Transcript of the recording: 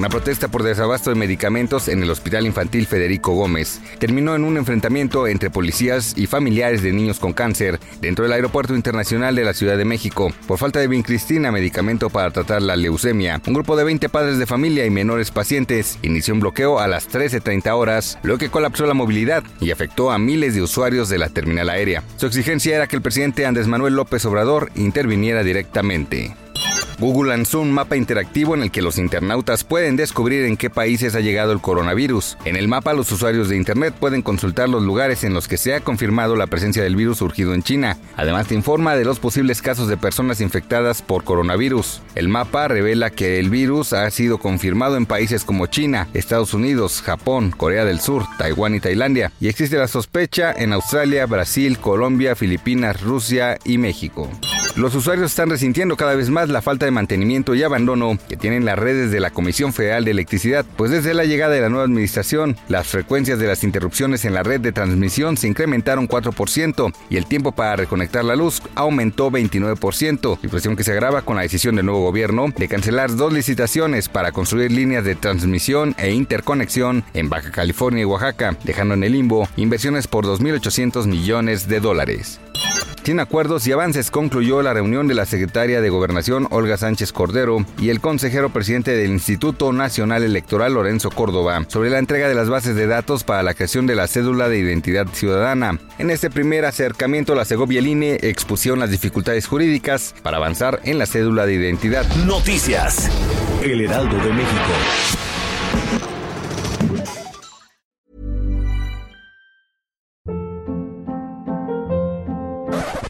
Una protesta por desabasto de medicamentos en el Hospital Infantil Federico Gómez terminó en un enfrentamiento entre policías y familiares de niños con cáncer dentro del Aeropuerto Internacional de la Ciudad de México. Por falta de vincristina, medicamento para tratar la leucemia, un grupo de 20 padres de familia y menores pacientes inició un bloqueo a las 13.30 horas, lo que colapsó la movilidad y afectó a miles de usuarios de la terminal aérea. Su exigencia era que el presidente Andrés Manuel López Obrador interviniera directamente. Google lanzó un mapa interactivo en el que los internautas pueden descubrir en qué países ha llegado el coronavirus. En el mapa, los usuarios de Internet pueden consultar los lugares en los que se ha confirmado la presencia del virus surgido en China. Además, te informa de los posibles casos de personas infectadas por coronavirus. El mapa revela que el virus ha sido confirmado en países como China, Estados Unidos, Japón, Corea del Sur, Taiwán y Tailandia, y existe la sospecha en Australia, Brasil, Colombia, Filipinas, Rusia y México. Los usuarios están resintiendo cada vez más la falta de mantenimiento y abandono que tienen las redes de la Comisión Federal de Electricidad, pues desde la llegada de la nueva administración, las frecuencias de las interrupciones en la red de transmisión se incrementaron 4% y el tiempo para reconectar la luz aumentó 29%, situación que se agrava con la decisión del nuevo gobierno de cancelar dos licitaciones para construir líneas de transmisión e interconexión en Baja California y Oaxaca, dejando en el limbo inversiones por 2.800 millones de dólares. Sin acuerdos y avances concluyó la reunión de la secretaria de Gobernación Olga Sánchez Cordero y el consejero presidente del Instituto Nacional Electoral Lorenzo Córdoba sobre la entrega de las bases de datos para la creación de la cédula de identidad ciudadana. En este primer acercamiento, la Segovia INE expusieron las dificultades jurídicas para avanzar en la cédula de identidad. Noticias. El Heraldo de México.